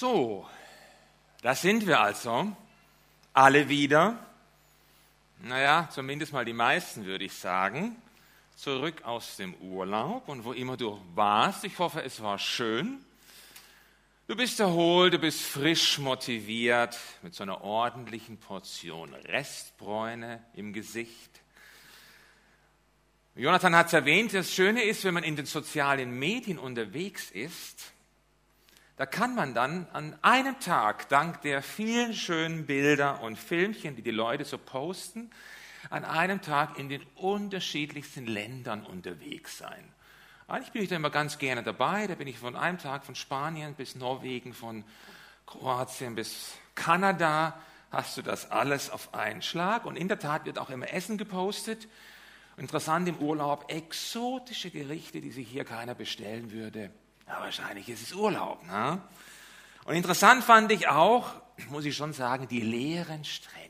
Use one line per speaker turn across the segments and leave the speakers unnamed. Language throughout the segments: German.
So, da sind wir also. Alle wieder. Naja, zumindest mal die meisten würde ich sagen. Zurück aus dem Urlaub und wo immer du warst. Ich hoffe, es war schön. Du bist erholt, du bist frisch motiviert mit so einer ordentlichen Portion Restbräune im Gesicht. Jonathan hat es erwähnt, das Schöne ist, wenn man in den sozialen Medien unterwegs ist, da kann man dann an einem Tag, dank der vielen schönen Bilder und Filmchen, die die Leute so posten, an einem Tag in den unterschiedlichsten Ländern unterwegs sein. Eigentlich bin ich da immer ganz gerne dabei. Da bin ich von einem Tag von Spanien bis Norwegen, von Kroatien bis Kanada. Hast du das alles auf einen Schlag? Und in der Tat wird auch immer Essen gepostet. Interessant im Urlaub, exotische Gerichte, die sich hier keiner bestellen würde. Ja, wahrscheinlich ist es Urlaub. Ne? Und interessant fand ich auch, muss ich schon sagen, die leeren Strände.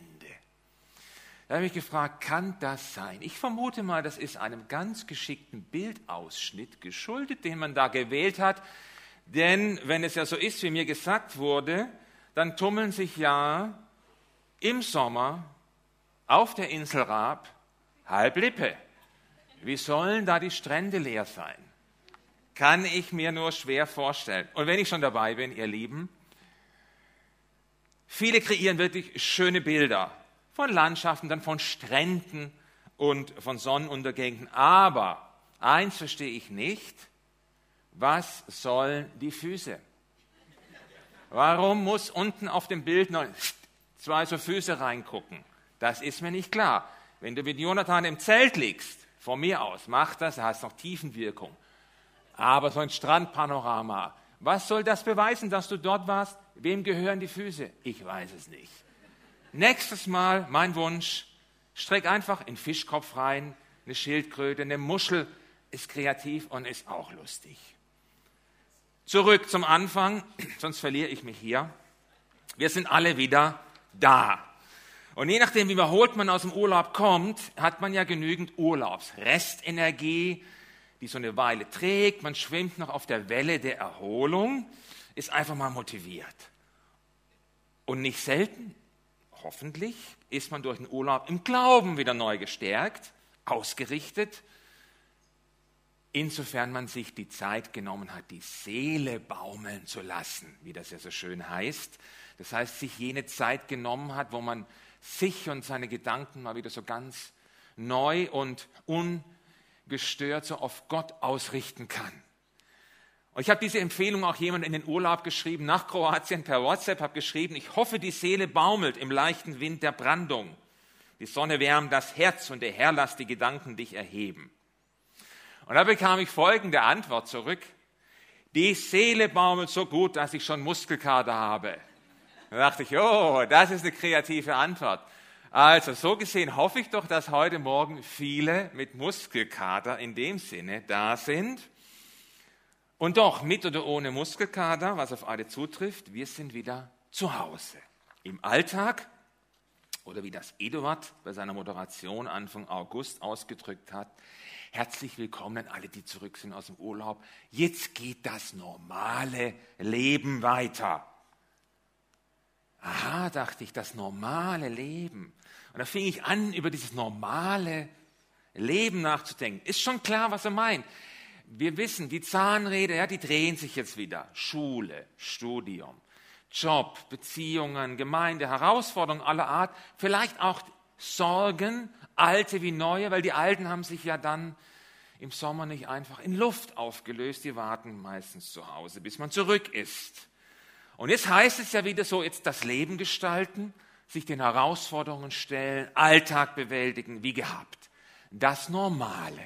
Da habe ich gefragt, kann das sein? Ich vermute mal, das ist einem ganz geschickten Bildausschnitt geschuldet, den man da gewählt hat. Denn wenn es ja so ist, wie mir gesagt wurde, dann tummeln sich ja im Sommer auf der Insel Raab Halblippe. Wie sollen da die Strände leer sein? Kann ich mir nur schwer vorstellen. Und wenn ich schon dabei bin, ihr Lieben, viele kreieren wirklich schöne Bilder von Landschaften, dann von Stränden und von Sonnenuntergängen. Aber eins verstehe ich nicht, was sollen die Füße? Warum muss unten auf dem Bild noch zwei so Füße reingucken? Das ist mir nicht klar. Wenn du mit Jonathan im Zelt liegst, von mir aus, mach das, da hast noch Tiefenwirkung. Aber so ein Strandpanorama, was soll das beweisen, dass du dort warst? Wem gehören die Füße? Ich weiß es nicht. Nächstes Mal, mein Wunsch, streck einfach in Fischkopf rein, eine Schildkröte, eine Muschel, ist kreativ und ist auch lustig. Zurück zum Anfang, sonst verliere ich mich hier. Wir sind alle wieder da. Und je nachdem, wie überholt man aus dem Urlaub kommt, hat man ja genügend Urlaubsrestenergie, die so eine Weile trägt, man schwimmt noch auf der Welle der Erholung, ist einfach mal motiviert. Und nicht selten, hoffentlich, ist man durch den Urlaub im Glauben wieder neu gestärkt, ausgerichtet, insofern man sich die Zeit genommen hat, die Seele baumeln zu lassen, wie das ja so schön heißt. Das heißt, sich jene Zeit genommen hat, wo man sich und seine Gedanken mal wieder so ganz neu und un gestört so auf Gott ausrichten kann. Und ich habe diese Empfehlung auch jemand in den Urlaub geschrieben, nach Kroatien per WhatsApp, habe geschrieben, ich hoffe, die Seele baumelt im leichten Wind der Brandung. Die Sonne wärmt das Herz und der Herr lässt die Gedanken dich erheben. Und da bekam ich folgende Antwort zurück. Die Seele baumelt so gut, dass ich schon Muskelkater habe. Da dachte ich, oh, das ist eine kreative Antwort. Also so gesehen hoffe ich doch, dass heute Morgen viele mit Muskelkater in dem Sinne da sind. Und doch, mit oder ohne Muskelkater, was auf alle zutrifft, wir sind wieder zu Hause. Im Alltag oder wie das Eduard bei seiner Moderation Anfang August ausgedrückt hat, herzlich willkommen an alle, die zurück sind aus dem Urlaub. Jetzt geht das normale Leben weiter. Aha, dachte ich, das normale Leben. Und da fing ich an, über dieses normale Leben nachzudenken. Ist schon klar, was er meint. Wir wissen, die Zahnräder, ja, die drehen sich jetzt wieder. Schule, Studium, Job, Beziehungen, Gemeinde, Herausforderungen aller Art, vielleicht auch Sorgen, alte wie neue, weil die alten haben sich ja dann im Sommer nicht einfach in Luft aufgelöst, die warten meistens zu Hause, bis man zurück ist. Und jetzt heißt es ja wieder so, jetzt das Leben gestalten, sich den Herausforderungen stellen, Alltag bewältigen, wie gehabt. Das Normale.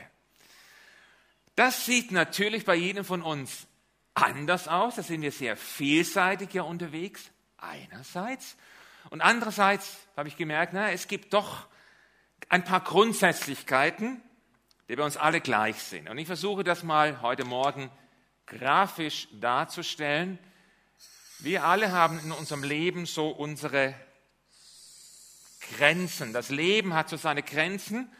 Das sieht natürlich bei jedem von uns anders aus. Da sind wir sehr vielseitig ja unterwegs, einerseits. Und andererseits habe ich gemerkt, na, es gibt doch ein paar Grundsätzlichkeiten, die bei uns alle gleich sind. Und ich versuche das mal heute Morgen grafisch darzustellen, wir alle haben in unserem Leben so unsere Grenzen. Das Leben hat so seine Grenzen,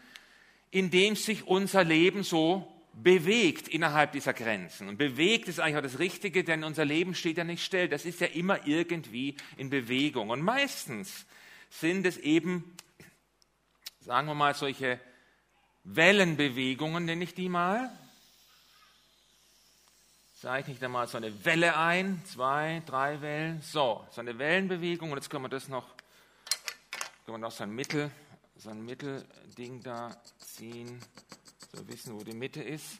in dem sich unser Leben so bewegt innerhalb dieser Grenzen. Und bewegt ist eigentlich auch das Richtige, denn unser Leben steht ja nicht still. Das ist ja immer irgendwie in Bewegung. Und meistens sind es eben, sagen wir mal, solche Wellenbewegungen, nenne ich die mal. Zeichne ich da mal so eine Welle ein, zwei, drei Wellen. So, so eine Wellenbewegung. Und jetzt können wir das noch, können wir noch so ein Mittel, so ein Mittelding da ziehen so wissen, wo die Mitte ist.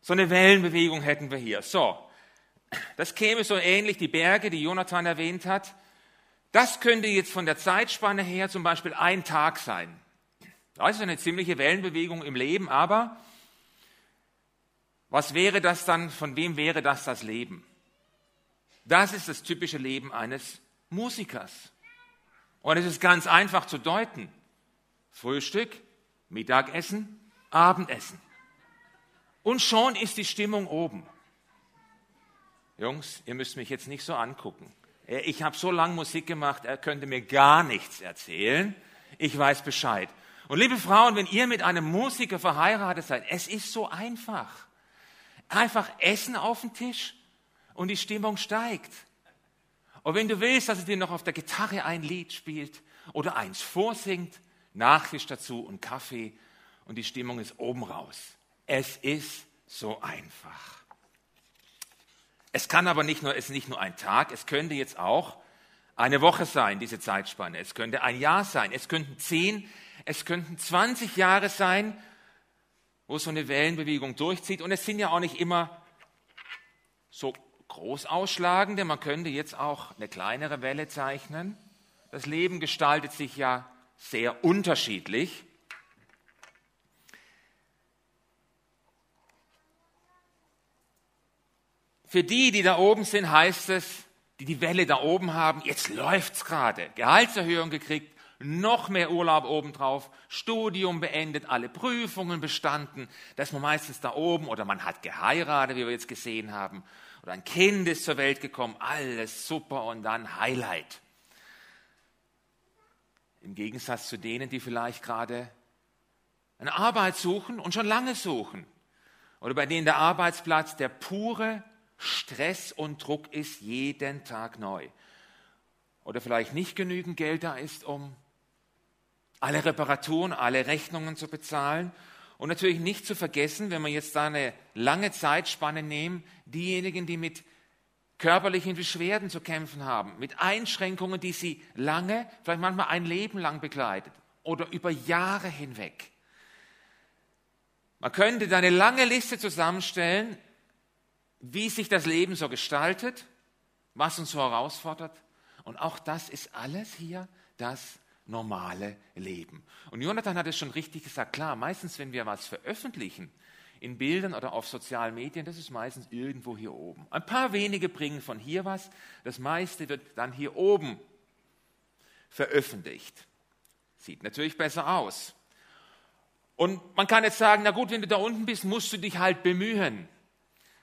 So eine Wellenbewegung hätten wir hier. So, das käme so ähnlich, die Berge, die Jonathan erwähnt hat. Das könnte jetzt von der Zeitspanne her zum Beispiel ein Tag sein. Das ist eine ziemliche Wellenbewegung im Leben, aber was wäre das dann, von wem wäre das das Leben? Das ist das typische Leben eines Musikers. Und es ist ganz einfach zu deuten. Frühstück, Mittagessen, Abendessen. Und schon ist die Stimmung oben. Jungs, ihr müsst mich jetzt nicht so angucken. Ich habe so lange Musik gemacht, er könnte mir gar nichts erzählen. Ich weiß Bescheid. Und liebe Frauen, wenn ihr mit einem Musiker verheiratet seid, es ist so einfach. Einfach Essen auf den Tisch und die Stimmung steigt. Und wenn du willst, dass er dir noch auf der Gitarre ein Lied spielt oder eins vorsingt, Nachtisch dazu und Kaffee und die Stimmung ist oben raus. Es ist so einfach. Es kann aber nicht nur, es ist nicht nur ein Tag, es könnte jetzt auch eine Woche sein, diese Zeitspanne. Es könnte ein Jahr sein, es könnten zehn, es könnten 20 Jahre sein, wo so eine Wellenbewegung durchzieht. Und es sind ja auch nicht immer so groß ausschlagende. Man könnte jetzt auch eine kleinere Welle zeichnen. Das Leben gestaltet sich ja sehr unterschiedlich. Für die, die da oben sind, heißt es, die die Welle da oben haben, jetzt läuft's gerade. Gehaltserhöhung gekriegt, noch mehr Urlaub obendrauf, Studium beendet, alle Prüfungen bestanden. Da ist man meistens da oben oder man hat geheiratet, wie wir jetzt gesehen haben. Oder ein Kind ist zur Welt gekommen, alles super und dann Highlight. Im Gegensatz zu denen, die vielleicht gerade eine Arbeit suchen und schon lange suchen. Oder bei denen der Arbeitsplatz der pure Stress und Druck ist jeden Tag neu. Oder vielleicht nicht genügend Geld da ist, um alle Reparaturen, alle Rechnungen zu bezahlen. Und natürlich nicht zu vergessen, wenn wir jetzt da eine lange Zeitspanne nehmen, diejenigen, die mit körperlichen Beschwerden zu kämpfen haben, mit Einschränkungen, die sie lange, vielleicht manchmal ein Leben lang begleitet oder über Jahre hinweg. Man könnte da eine lange Liste zusammenstellen, wie sich das Leben so gestaltet, was uns so herausfordert. Und auch das ist alles hier das normale Leben. Und Jonathan hat es schon richtig gesagt, klar, meistens, wenn wir was veröffentlichen, in Bildern oder auf sozialen Medien, das ist meistens irgendwo hier oben. Ein paar wenige bringen von hier was, das meiste wird dann hier oben veröffentlicht. Sieht natürlich besser aus. Und man kann jetzt sagen, na gut, wenn du da unten bist, musst du dich halt bemühen.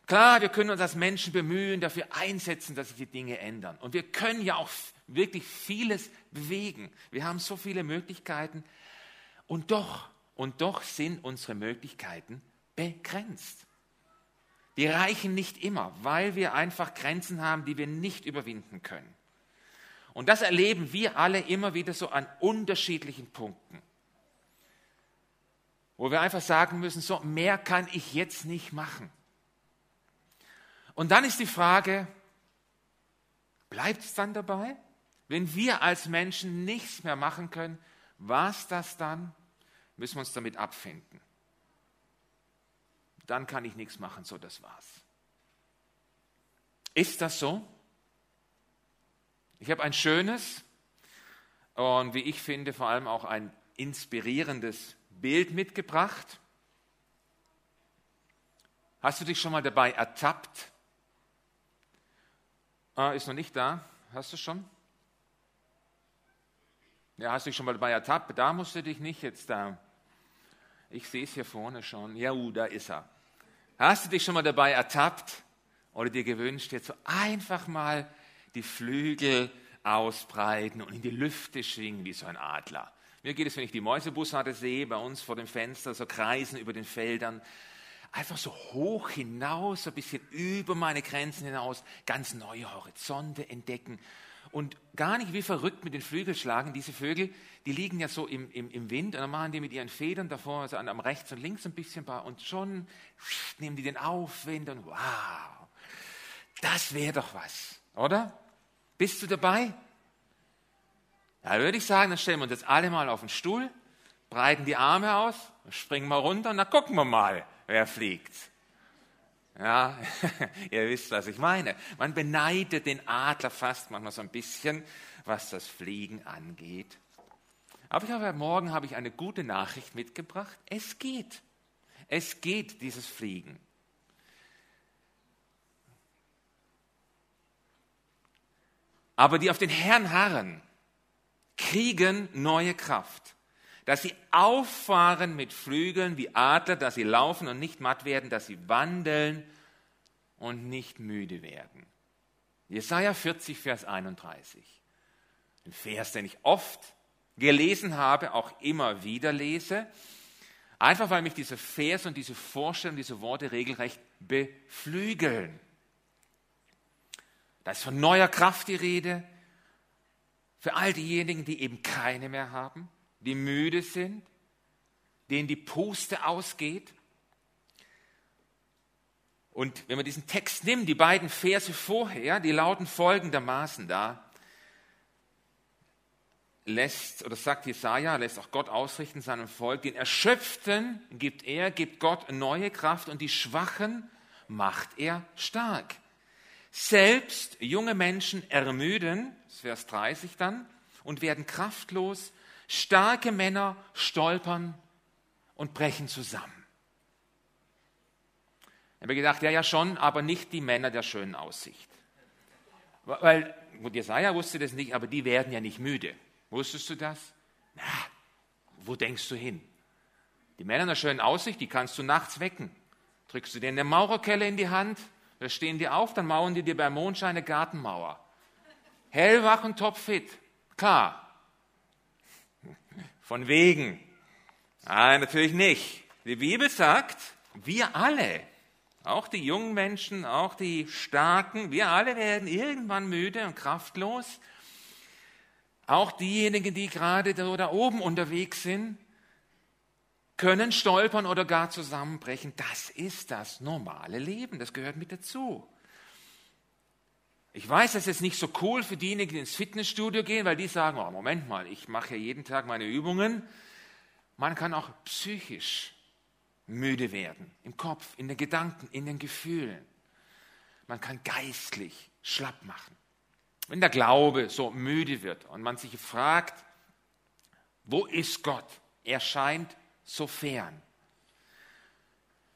Klar, wir können uns als Menschen bemühen, dafür einsetzen, dass sich die Dinge ändern. Und wir können ja auch wirklich vieles bewegen. Wir haben so viele Möglichkeiten. Und doch, und doch sind unsere Möglichkeiten begrenzt. Die reichen nicht immer, weil wir einfach Grenzen haben, die wir nicht überwinden können. Und das erleben wir alle immer wieder so an unterschiedlichen Punkten, wo wir einfach sagen müssen, so mehr kann ich jetzt nicht machen. Und dann ist die Frage, bleibt es dann dabei? Wenn wir als Menschen nichts mehr machen können, war es das dann? Müssen wir uns damit abfinden. Dann kann ich nichts machen, so das war's. Ist das so? Ich habe ein schönes und wie ich finde vor allem auch ein inspirierendes Bild mitgebracht. Hast du dich schon mal dabei ertappt, Ah, ist noch nicht da. Hast du schon? Ja, hast du dich schon mal dabei ertappt? Da musst du dich nicht jetzt da. Ich sehe es hier vorne schon. Ja, uh, da ist er. Hast du dich schon mal dabei ertappt oder dir gewünscht, jetzt so einfach mal die Flügel ausbreiten und in die Lüfte schwingen wie so ein Adler? Mir geht es, wenn ich die Mäusebussarde sehe, bei uns vor dem Fenster, so kreisen über den Feldern. einfach so hoch hinaus, so ein bisschen über meine Grenzen hinaus, ganz neue Horizonte entdecken und gar nicht wie verrückt mit den Flügeln schlagen. Diese Vögel, die liegen ja so im, im, im Wind und dann machen die mit ihren Federn davor, also am rechts und links ein bisschen paar und schon nehmen die den Aufwind und wow, das wäre doch was, oder? Bist du dabei? Ja, würde ich sagen, dann stellen wir uns jetzt alle mal auf den Stuhl, breiten die Arme aus, springen mal runter und dann gucken wir mal, wer fliegt. Ja, ihr wisst, was ich meine. Man beneidet den Adler fast manchmal so ein bisschen, was das Fliegen angeht. Aber ich habe, morgen habe ich eine gute Nachricht mitgebracht. Es geht. Es geht, dieses Fliegen. Aber die auf den Herrn harren, kriegen neue Kraft dass sie auffahren mit Flügeln wie Adler, dass sie laufen und nicht matt werden, dass sie wandeln und nicht müde werden. Jesaja 40, Vers 31. Ein Vers, den ich oft gelesen habe, auch immer wieder lese. Einfach weil mich dieser Vers und diese Vorstellung, diese Worte regelrecht beflügeln. Da ist von neuer Kraft die Rede für all diejenigen, die eben keine mehr haben die müde sind, denen die Puste ausgeht. Und wenn man diesen Text nimmt, die beiden Verse vorher, die lauten folgendermaßen da, lässt oder sagt Jesaja, lässt auch Gott ausrichten seinem Volk, den Erschöpften gibt er, gibt Gott neue Kraft und die Schwachen macht er stark. Selbst junge Menschen ermüden, das Vers 30 dann, und werden kraftlos Starke Männer stolpern und brechen zusammen. Ich habe gedacht, ja, ja schon, aber nicht die Männer der schönen Aussicht. Weil, gut, Jesaja wusste das nicht, aber die werden ja nicht müde. Wusstest du das? Na, wo denkst du hin? Die Männer der schönen Aussicht, die kannst du nachts wecken. Drückst du denen eine Maurerkelle in die Hand, da stehen die auf, dann mauern die dir bei Mondschein eine Gartenmauer. Hellwach und topfit. Klar, von wegen. Nein, natürlich nicht. Die Bibel sagt, wir alle, auch die jungen Menschen, auch die Starken, wir alle werden irgendwann müde und kraftlos. Auch diejenigen, die gerade da, da oben unterwegs sind, können stolpern oder gar zusammenbrechen. Das ist das normale Leben, das gehört mit dazu. Ich weiß, das ist nicht so cool für diejenigen, die ins Fitnessstudio gehen, weil die sagen, oh, Moment mal, ich mache ja jeden Tag meine Übungen. Man kann auch psychisch müde werden, im Kopf, in den Gedanken, in den Gefühlen. Man kann geistlich schlapp machen. Wenn der Glaube so müde wird und man sich fragt, wo ist Gott? Er scheint so fern.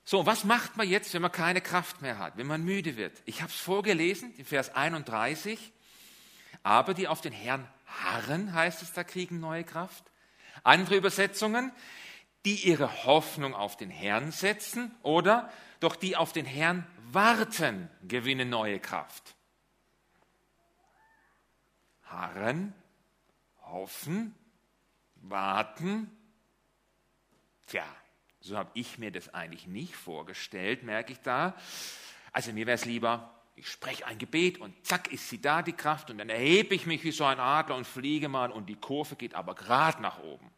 So, was macht man jetzt, wenn man keine Kraft mehr hat, wenn man müde wird? Ich habe es vorgelesen, in Vers 31. Aber die auf den Herrn harren, heißt es, da kriegen neue Kraft. Andere Übersetzungen, die ihre Hoffnung auf den Herrn setzen oder doch die auf den Herrn warten, gewinnen neue Kraft. Harren, hoffen, warten. Tja, so habe ich mir das eigentlich nicht vorgestellt, merke ich da. Also mir wäre es lieber, ich spreche ein Gebet und zack ist sie da, die Kraft, und dann erhebe ich mich wie so ein Adler und fliege mal und die Kurve geht aber gerade nach oben.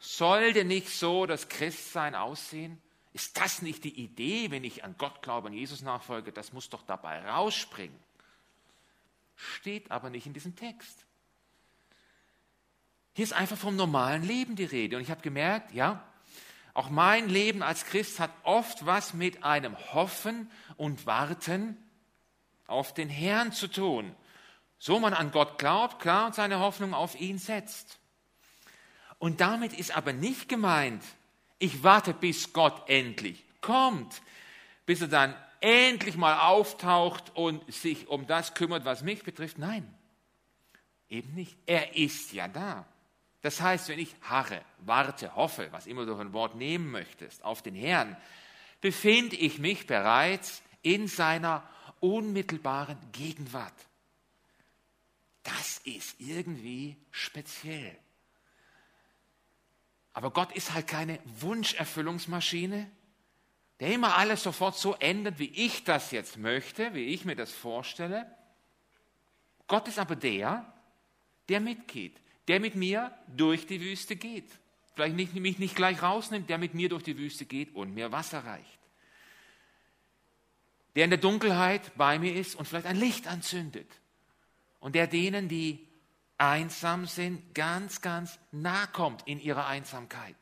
Sollte nicht so das Christsein aussehen? Ist das nicht die Idee, wenn ich an Gott glaube, an Jesus nachfolge? Das muss doch dabei rausspringen. Steht aber nicht in diesem Text. Hier ist einfach vom normalen Leben die Rede. Und ich habe gemerkt, ja, auch mein Leben als Christ hat oft was mit einem Hoffen und Warten auf den Herrn zu tun. So man an Gott glaubt, klar, und seine Hoffnung auf ihn setzt. Und damit ist aber nicht gemeint, ich warte, bis Gott endlich kommt, bis er dann endlich mal auftaucht und sich um das kümmert, was mich betrifft. Nein, eben nicht. Er ist ja da. Das heißt, wenn ich harre, warte, hoffe, was immer du für ein Wort nehmen möchtest, auf den Herrn, befinde ich mich bereits in seiner unmittelbaren Gegenwart. Das ist irgendwie speziell. Aber Gott ist halt keine Wunscherfüllungsmaschine, der immer alles sofort so ändert, wie ich das jetzt möchte, wie ich mir das vorstelle. Gott ist aber der, der mitgeht, der mit mir durch die Wüste geht. Vielleicht nicht, mich nicht gleich rausnimmt, der mit mir durch die Wüste geht und mir Wasser reicht. Der in der Dunkelheit bei mir ist und vielleicht ein Licht anzündet. Und der denen, die einsam sind, ganz, ganz nah kommt in ihrer Einsamkeit.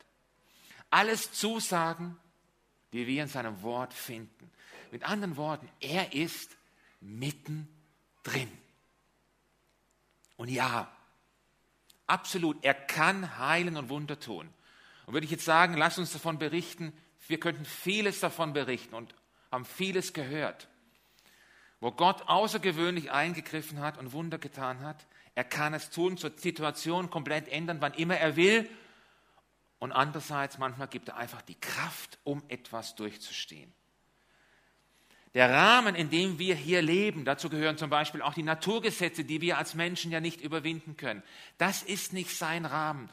Alles Zusagen, die wir in seinem Wort finden. Mit anderen Worten, er ist mittendrin. Und ja, absolut, er kann heilen und Wunder tun. Und würde ich jetzt sagen, lass uns davon berichten, wir könnten vieles davon berichten und haben vieles gehört, wo Gott außergewöhnlich eingegriffen hat und Wunder getan hat. Er kann es tun, zur Situation komplett ändern, wann immer er will und andererseits, manchmal gibt er einfach die Kraft, um etwas durchzustehen. Der Rahmen, in dem wir hier leben, dazu gehören zum Beispiel auch die Naturgesetze, die wir als Menschen ja nicht überwinden können. Das ist nicht sein Rahmen.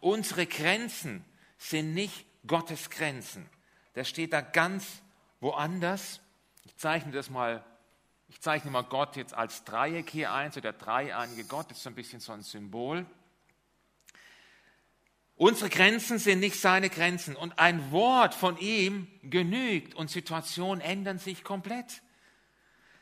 Unsere Grenzen sind nicht Gottes Grenzen. Der steht da ganz woanders. Ich zeichne das mal, ich zeichne mal Gott jetzt als Dreieck hier ein, so der dreieinige Gott ist so ein bisschen so ein Symbol. Unsere Grenzen sind nicht seine Grenzen und ein Wort von ihm genügt und Situationen ändern sich komplett.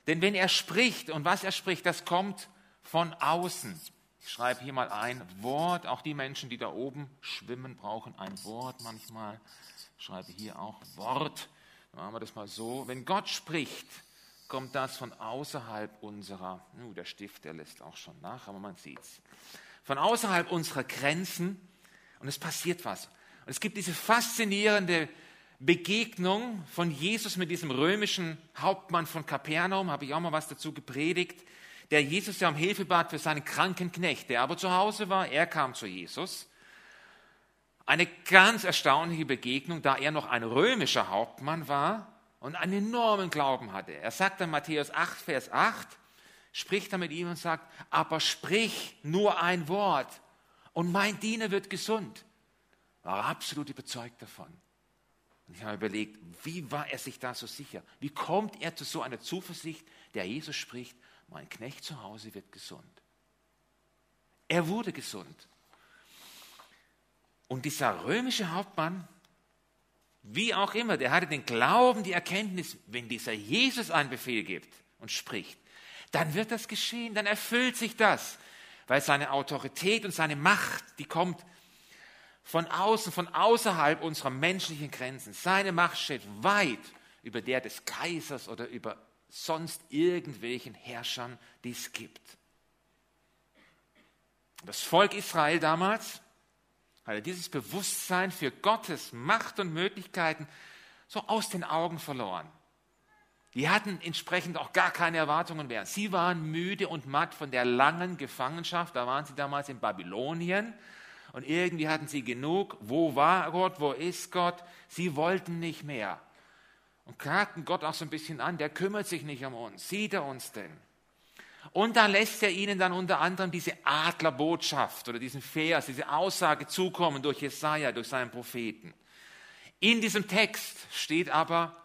Denn wenn er spricht und was er spricht, das kommt von außen. Ich schreibe hier mal ein Wort. Auch die Menschen, die da oben schwimmen, brauchen ein Wort manchmal. Ich schreibe hier auch Wort. Dann machen wir das mal so. Wenn Gott spricht, kommt das von außerhalb unserer, uh, der Stift, der lässt auch schon nach, aber man sieht es. Von außerhalb unserer Grenzen und es passiert was. Und es gibt diese faszinierende Begegnung von Jesus mit diesem römischen Hauptmann von Kapernaum, habe ich auch mal was dazu gepredigt, der Jesus ja um Hilfe bat für seinen kranken Knecht, der aber zu Hause war, er kam zu Jesus. Eine ganz erstaunliche Begegnung, da er noch ein römischer Hauptmann war und einen enormen Glauben hatte. Er sagt dann Matthäus 8, Vers 8, spricht er mit ihm und sagt, aber sprich nur ein Wort und mein Diener wird gesund. War absolut überzeugt davon. Und ich habe überlegt, wie war er sich da so sicher? Wie kommt er zu so einer Zuversicht, der Jesus spricht, mein Knecht zu Hause wird gesund? Er wurde gesund. Und dieser römische Hauptmann, wie auch immer, der hatte den Glauben, die Erkenntnis, wenn dieser Jesus einen Befehl gibt und spricht, dann wird das geschehen, dann erfüllt sich das weil seine Autorität und seine Macht, die kommt von außen, von außerhalb unserer menschlichen Grenzen. Seine Macht steht weit über der des Kaisers oder über sonst irgendwelchen Herrschern, die es gibt. Das Volk Israel damals hatte dieses Bewusstsein für Gottes Macht und Möglichkeiten so aus den Augen verloren. Die hatten entsprechend auch gar keine Erwartungen mehr. Sie waren müde und matt von der langen Gefangenschaft. Da waren sie damals in Babylonien. Und irgendwie hatten sie genug. Wo war Gott? Wo ist Gott? Sie wollten nicht mehr. Und klagten Gott auch so ein bisschen an. Der kümmert sich nicht um uns. Sieht er uns denn? Und da lässt er ihnen dann unter anderem diese Adlerbotschaft oder diesen Vers, diese Aussage zukommen durch Jesaja, durch seinen Propheten. In diesem Text steht aber,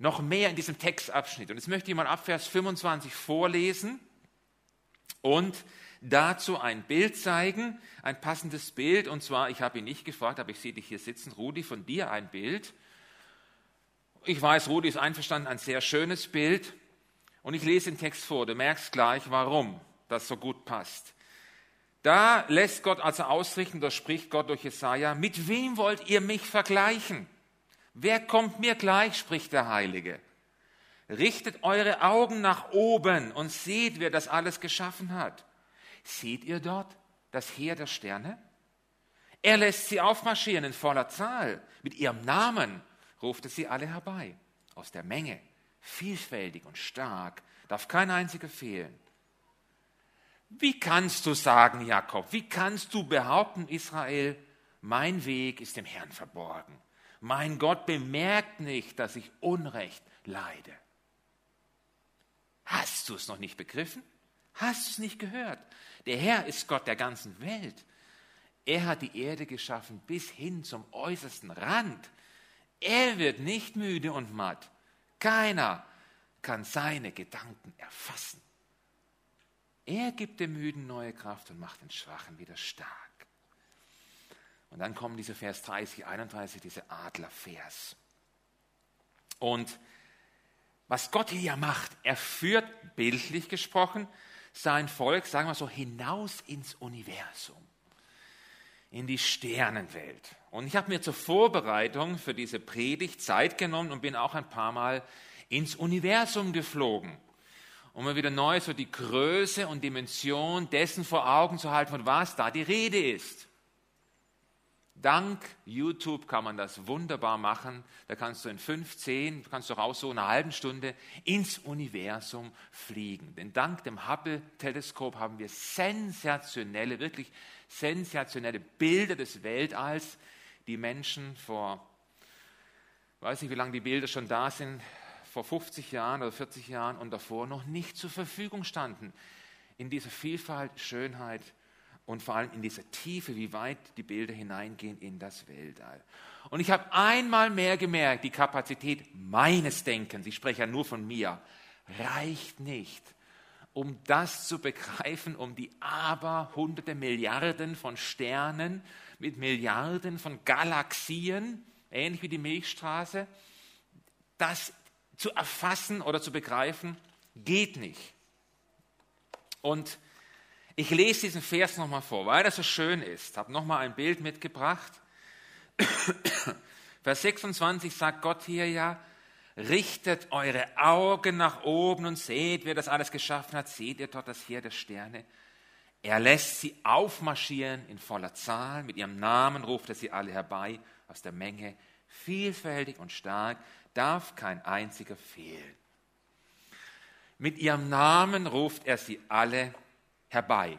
noch mehr in diesem Textabschnitt. Und jetzt möchte ich mal ab Vers 25 vorlesen und dazu ein Bild zeigen, ein passendes Bild. Und zwar, ich habe ihn nicht gefragt, aber ich sehe dich hier sitzen, Rudi, von dir ein Bild. Ich weiß, Rudi ist einverstanden, ein sehr schönes Bild. Und ich lese den Text vor, du merkst gleich, warum das so gut passt. Da lässt Gott also ausrichten, da spricht Gott durch Jesaja, mit wem wollt ihr mich vergleichen? Wer kommt mir gleich, spricht der Heilige. Richtet eure Augen nach oben und seht, wer das alles geschaffen hat. Seht ihr dort das Heer der Sterne? Er lässt sie aufmarschieren in voller Zahl. Mit ihrem Namen ruft er sie alle herbei. Aus der Menge, vielfältig und stark, darf kein einziger fehlen. Wie kannst du sagen, Jakob, wie kannst du behaupten, Israel, mein Weg ist dem Herrn verborgen? Mein Gott bemerkt nicht, dass ich Unrecht leide. Hast du es noch nicht begriffen? Hast du es nicht gehört? Der Herr ist Gott der ganzen Welt. Er hat die Erde geschaffen bis hin zum äußersten Rand. Er wird nicht müde und matt. Keiner kann seine Gedanken erfassen. Er gibt dem Müden neue Kraft und macht den Schwachen wieder stark. Und dann kommen diese Vers 30, 31, diese Adlervers. Und was Gott hier ja macht, er führt bildlich gesprochen sein Volk, sagen wir so, hinaus ins Universum, in die Sternenwelt. Und ich habe mir zur Vorbereitung für diese Predigt Zeit genommen und bin auch ein paar Mal ins Universum geflogen, um mir wieder neu so die Größe und Dimension dessen vor Augen zu halten, von was da die Rede ist. Dank YouTube kann man das wunderbar machen. Da kannst du in 15, kannst du raus so eine halben Stunde ins Universum fliegen. Denn dank dem Hubble-Teleskop haben wir sensationelle, wirklich sensationelle Bilder des Weltalls, die Menschen vor, weiß nicht, wie lange die Bilder schon da sind, vor 50 Jahren oder 40 Jahren und davor noch nicht zur Verfügung standen. In dieser Vielfalt, Schönheit und vor allem in dieser Tiefe, wie weit die Bilder hineingehen in das Weltall. Und ich habe einmal mehr gemerkt, die Kapazität meines Denkens, ich spreche ja nur von mir, reicht nicht, um das zu begreifen, um die aber hunderte Milliarden von Sternen mit Milliarden von Galaxien, ähnlich wie die Milchstraße, das zu erfassen oder zu begreifen, geht nicht. Und ich lese diesen Vers nochmal vor, weil das so schön ist. Ich habe nochmal ein Bild mitgebracht. Vers 26 sagt Gott hier ja, richtet eure Augen nach oben und seht, wer das alles geschaffen hat. Seht ihr dort das Heer der Sterne? Er lässt sie aufmarschieren in voller Zahl. Mit ihrem Namen ruft er sie alle herbei aus der Menge. Vielfältig und stark darf kein einziger fehlen. Mit ihrem Namen ruft er sie alle herbei herbei.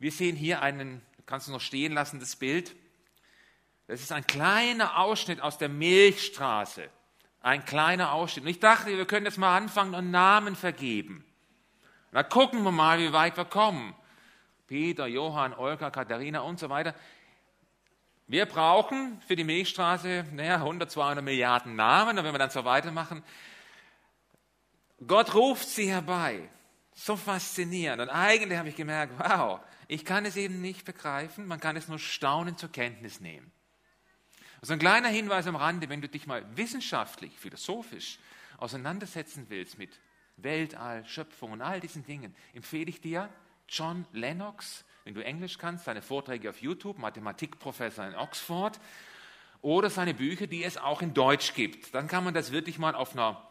Wir sehen hier einen, kannst du noch stehen lassen, das Bild. Das ist ein kleiner Ausschnitt aus der Milchstraße. Ein kleiner Ausschnitt. Und ich dachte, wir können jetzt mal anfangen und Namen vergeben. Dann gucken wir mal, wie weit wir kommen. Peter, Johann, Olga, Katharina und so weiter. Wir brauchen für die Milchstraße naja, 100, 200 Milliarden Namen. Und wenn wir dann so weitermachen, Gott ruft sie herbei. So faszinierend. Und eigentlich habe ich gemerkt, wow, ich kann es eben nicht begreifen, man kann es nur staunend zur Kenntnis nehmen. Also ein kleiner Hinweis am Rande, wenn du dich mal wissenschaftlich, philosophisch auseinandersetzen willst mit Weltall, Schöpfung und all diesen Dingen, empfehle ich dir John Lennox, wenn du Englisch kannst, seine Vorträge auf YouTube, Mathematikprofessor in Oxford, oder seine Bücher, die es auch in Deutsch gibt. Dann kann man das wirklich mal auf einer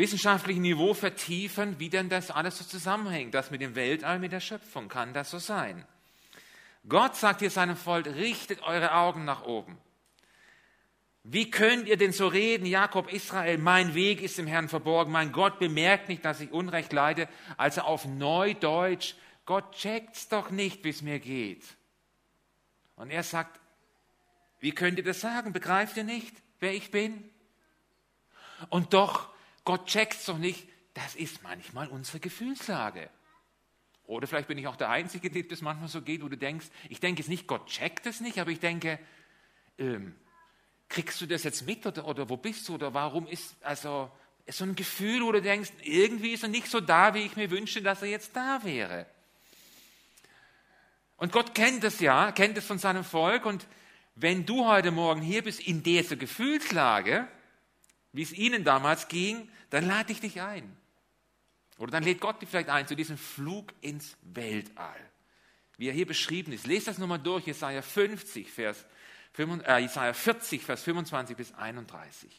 wissenschaftlichen Niveau vertiefen, wie denn das alles so zusammenhängt. Das mit dem Weltall, mit der Schöpfung, kann das so sein? Gott sagt hier seinem Volk, richtet eure Augen nach oben. Wie könnt ihr denn so reden, Jakob, Israel, mein Weg ist im Herrn verborgen, mein Gott bemerkt nicht, dass ich Unrecht leide, also auf Neudeutsch, Gott checkt's doch nicht, wie es mir geht. Und er sagt, wie könnt ihr das sagen? Begreift ihr nicht, wer ich bin? Und doch Gott checkt doch nicht. Das ist manchmal unsere Gefühlslage. Oder vielleicht bin ich auch der Einzige, dem das manchmal so geht, wo du denkst, ich denke es nicht, Gott checkt es nicht, aber ich denke, ähm, kriegst du das jetzt mit oder, oder wo bist du oder warum ist, also ist so ein Gefühl, wo du denkst, irgendwie ist er nicht so da, wie ich mir wünsche, dass er jetzt da wäre. Und Gott kennt es ja, kennt es von seinem Volk und wenn du heute Morgen hier bist in dieser Gefühlslage, wie es ihnen damals ging, dann lade ich dich ein. Oder dann lädt Gott dich vielleicht ein zu diesem Flug ins Weltall. Wie er hier beschrieben ist. Lest das nochmal durch, Jesaja 50, Vers, äh, Jesaja 40, Vers 25 bis 31.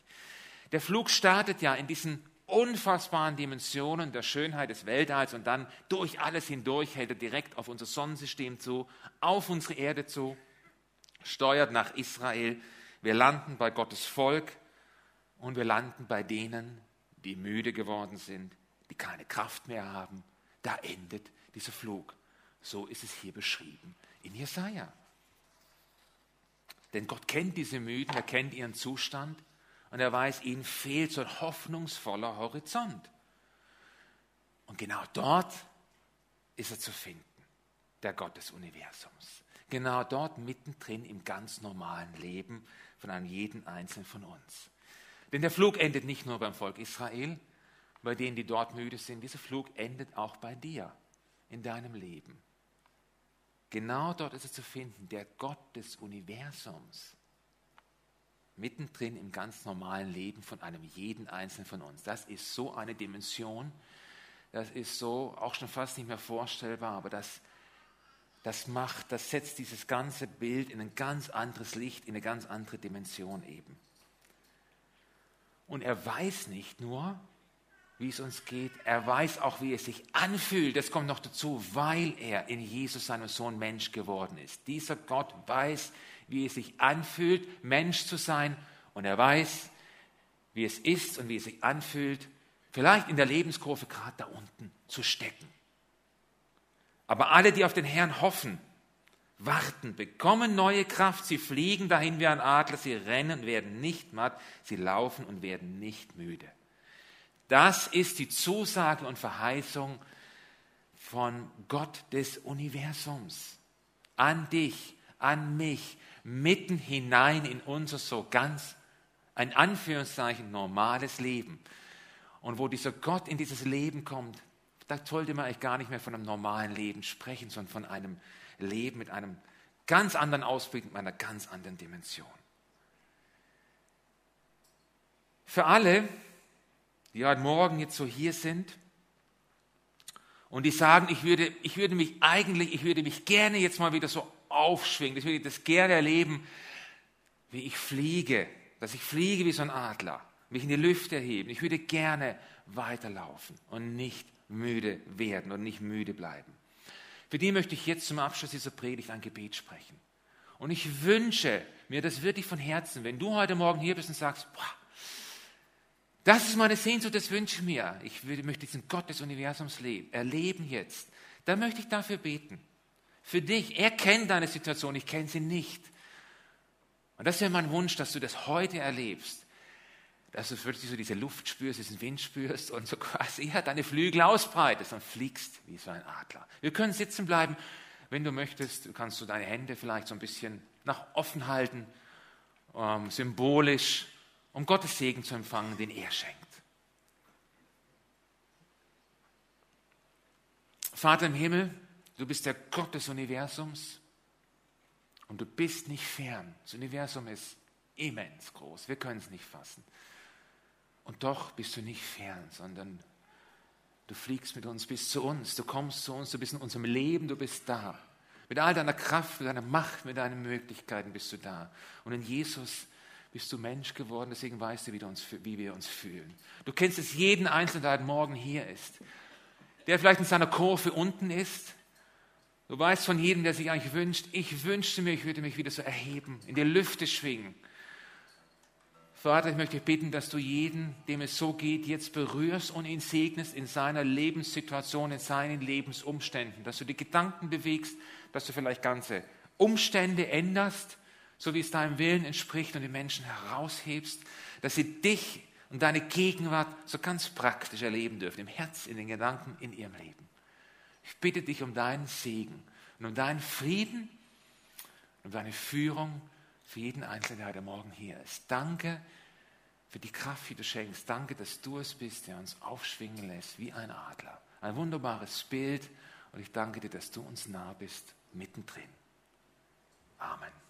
Der Flug startet ja in diesen unfassbaren Dimensionen der Schönheit des Weltalls und dann durch alles hindurch hält er direkt auf unser Sonnensystem zu, auf unsere Erde zu, steuert nach Israel. Wir landen bei Gottes Volk und wir landen bei denen, die müde geworden sind, die keine Kraft mehr haben. Da endet dieser Flug. So ist es hier beschrieben in Jesaja. Denn Gott kennt diese Müden, er kennt ihren Zustand und er weiß, ihnen fehlt so ein hoffnungsvoller Horizont. Und genau dort ist er zu finden. der Gott des Universums. Genau dort mittendrin im ganz normalen Leben von einem jeden Einzelnen von uns. Denn der Flug endet nicht nur beim Volk Israel, bei denen, die dort müde sind. Dieser Flug endet auch bei dir, in deinem Leben. Genau dort ist es zu finden, der Gott des Universums. Mittendrin im ganz normalen Leben von einem jeden Einzelnen von uns. Das ist so eine Dimension, das ist so auch schon fast nicht mehr vorstellbar, aber das, das macht, das setzt dieses ganze Bild in ein ganz anderes Licht, in eine ganz andere Dimension eben. Und er weiß nicht nur, wie es uns geht. Er weiß auch, wie es sich anfühlt. Das kommt noch dazu, weil er in Jesus, seinem Sohn, Mensch geworden ist. Dieser Gott weiß, wie es sich anfühlt, Mensch zu sein. Und er weiß, wie es ist und wie es sich anfühlt, vielleicht in der Lebenskurve gerade da unten zu stecken. Aber alle, die auf den Herrn hoffen, warten, bekommen neue Kraft, sie fliegen dahin wie ein Adler, sie rennen und werden nicht matt, sie laufen und werden nicht müde. Das ist die Zusage und Verheißung von Gott des Universums. An dich, an mich, mitten hinein in unser so ganz, ein Anführungszeichen, normales Leben. Und wo dieser Gott in dieses Leben kommt, da sollte man eigentlich gar nicht mehr von einem normalen Leben sprechen, sondern von einem Leben mit einem ganz anderen Ausblick, mit einer ganz anderen Dimension. Für alle, die heute Morgen jetzt so hier sind und die sagen, ich würde, ich würde mich eigentlich, ich würde mich gerne jetzt mal wieder so aufschwingen, ich würde das gerne erleben, wie ich fliege, dass ich fliege wie so ein Adler, mich in die Lüfte erheben. Ich würde gerne weiterlaufen und nicht müde werden und nicht müde bleiben. Für die möchte ich jetzt zum Abschluss dieser Predigt ein Gebet sprechen. Und ich wünsche mir das wirklich von Herzen, wenn du heute Morgen hier bist und sagst, boah, das ist meine Sehnsucht, das wünsche ich mir. Ich möchte diesen Gott des Universums leben, erleben jetzt. Da möchte ich dafür beten. Für dich. Er kennt deine Situation, ich kenne sie nicht. Und das wäre mein Wunsch, dass du das heute erlebst. Dass du wirklich so diese Luft spürst, diesen Wind spürst und so quasi ja, deine Flügel ausbreitest und fliegst wie so ein Adler. Wir können sitzen bleiben. Wenn du möchtest, kannst du deine Hände vielleicht so ein bisschen nach offen halten, ähm, symbolisch um Gottes Segen zu empfangen, den er schenkt. Vater im Himmel, du bist der Gott des Universums und du bist nicht fern. Das Universum ist immens groß, wir können es nicht fassen. Und doch bist du nicht fern, sondern du fliegst mit uns bis zu uns, du kommst zu uns, du bist in unserem Leben, du bist da. Mit all deiner Kraft, mit deiner Macht, mit deinen Möglichkeiten bist du da. Und in Jesus bist du Mensch geworden, deswegen weißt du, wie, du uns, wie wir uns fühlen. Du kennst es jeden Einzelnen, der heute Morgen hier ist, der vielleicht in seiner Kurve unten ist. Du weißt von jedem, der sich eigentlich wünscht, ich wünschte mir, ich würde mich wieder so erheben, in die Lüfte schwingen. Vater, ich möchte dich bitten, dass du jeden, dem es so geht, jetzt berührst und ihn segnest in seiner Lebenssituation, in seinen Lebensumständen, dass du die Gedanken bewegst, dass du vielleicht ganze Umstände änderst, so wie es deinem Willen entspricht und die Menschen heraushebst, dass sie dich und deine Gegenwart so ganz praktisch erleben dürfen, im Herz, in den Gedanken, in ihrem Leben. Ich bitte dich um deinen Segen und um deinen Frieden und um deine Führung für jeden Einzelnen, der heute Morgen hier ist. Danke für die Kraft, die du schenkst. Danke, dass du es bist, der uns aufschwingen lässt wie ein Adler. Ein wunderbares Bild und ich danke dir, dass du uns nah bist, mittendrin. Amen.